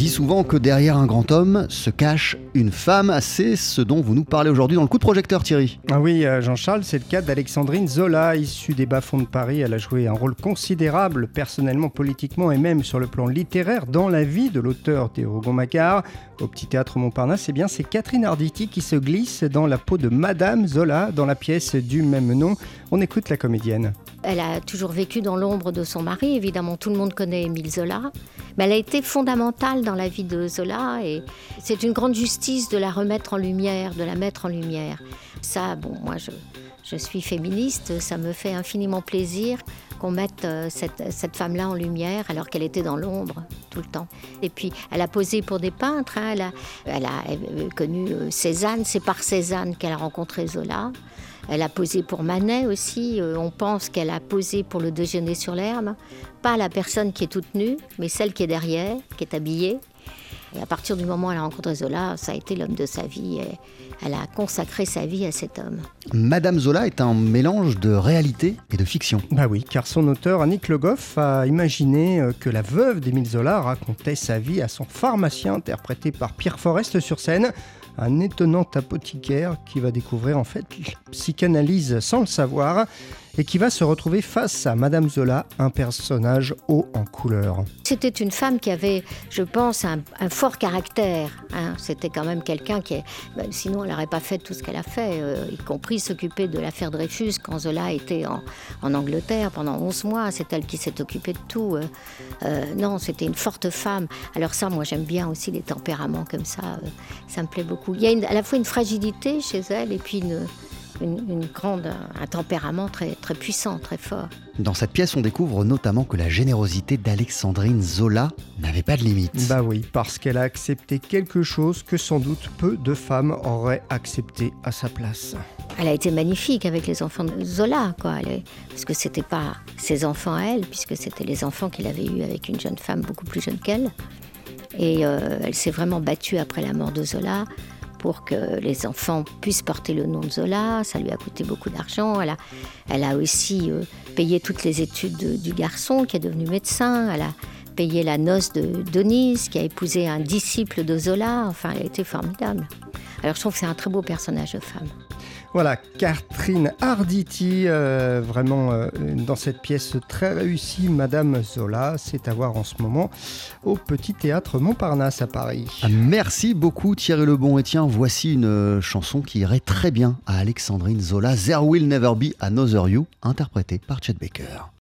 dit souvent que derrière un grand homme se cache une femme. C'est ce dont vous nous parlez aujourd'hui dans le coup de projecteur, Thierry. Ah oui, euh, Jean-Charles, c'est le cas d'Alexandrine Zola, issue des bas-fonds de Paris. Elle a joué un rôle considérable, personnellement, politiquement et même sur le plan littéraire, dans la vie de l'auteur Théo Macquart. Au Petit Théâtre Montparnasse, eh bien, c'est Catherine Arditi qui se glisse dans la peau de Madame Zola dans la pièce du même nom. On écoute la comédienne. Elle a toujours vécu dans l'ombre de son mari, évidemment tout le monde connaît Émile Zola, mais elle a été fondamentale dans la vie de Zola et c'est une grande justice de la remettre en lumière, de la mettre en lumière. Ça, bon, moi je, suis féministe, ça me fait infiniment plaisir qu'on mette euh, cette, femme-là en lumière alors qu'elle était dans l'ombre tout le temps. Et puis, elle a posé pour des peintres, hein, elle a connu euh, Cézanne, c'est par Cézanne qu'elle a rencontré Zola. Elle a posé pour Manet aussi. Euh, on pense qu'elle a posé pour le déjeuner sur l'herbe. Pas la personne qui est toute nue, mais celle qui est derrière, qui est habillée. Et à partir du moment où elle a rencontré Zola, ça a été l'homme de sa vie. Et elle a consacré sa vie à cet homme. Madame Zola est un mélange de réalité et de fiction. Bah oui, car son auteur, Annick Le Goff, a imaginé euh, que la veuve d'Émile Zola racontait sa vie à son pharmacien, interprété par Pierre Forest sur scène un étonnant apothicaire qui va découvrir en fait la psychanalyse sans le savoir et qui va se retrouver face à Madame Zola, un personnage haut en couleur. C'était une femme qui avait, je pense, un, fort caractère. Hein. C'était quand même quelqu'un qui, ben, sinon elle n'aurait pas fait tout ce qu'elle a fait, euh, y compris s'occuper de l'affaire Dreyfus quand Zola était en, Angleterre pendant 11 mois. C'est elle qui s'est occupée de tout. Euh, euh, non, c'était une forte femme. Alors ça, moi j'aime bien aussi les tempéraments comme ça. Ça me plaît beaucoup. Il y a à la fois une fragilité chez elle et puis une une, une, grande, un tempérament très, très puissant, très fort. Dans cette pièce, on découvre notamment que la générosité d'Alexandrine Zola n'avait pas de limite. Bah oui, parce qu'elle a accepté quelque chose que sans doute peu de femmes auraient accepté à sa place. Elle a été magnifique avec les enfants de Zola, quoi. Elle est... Parce que c'était pas ses enfants à elle, puisque c'était les enfants qu'il avait eus avec une jeune femme beaucoup plus jeune qu'elle. Et euh, elle s'est vraiment battue après la mort de Zola pour que les enfants puissent porter le nom de Zola. Ça lui a coûté beaucoup d'argent. Elle a, elle a aussi euh, payé toutes les études de, du garçon qui est devenu médecin. Elle a payé la noce de Denise qui a épousé un disciple de Zola. Enfin, elle a été formidable. Alors je trouve que c'est un très beau personnage de femme. Voilà, Catherine Arditi, euh, vraiment euh, dans cette pièce très réussie, Madame Zola, c'est à voir en ce moment au Petit Théâtre Montparnasse à Paris. Merci beaucoup Thierry Lebon. Et tiens, voici une euh, chanson qui irait très bien à Alexandrine Zola, There Will Never Be Another You, interprétée par Chet Baker.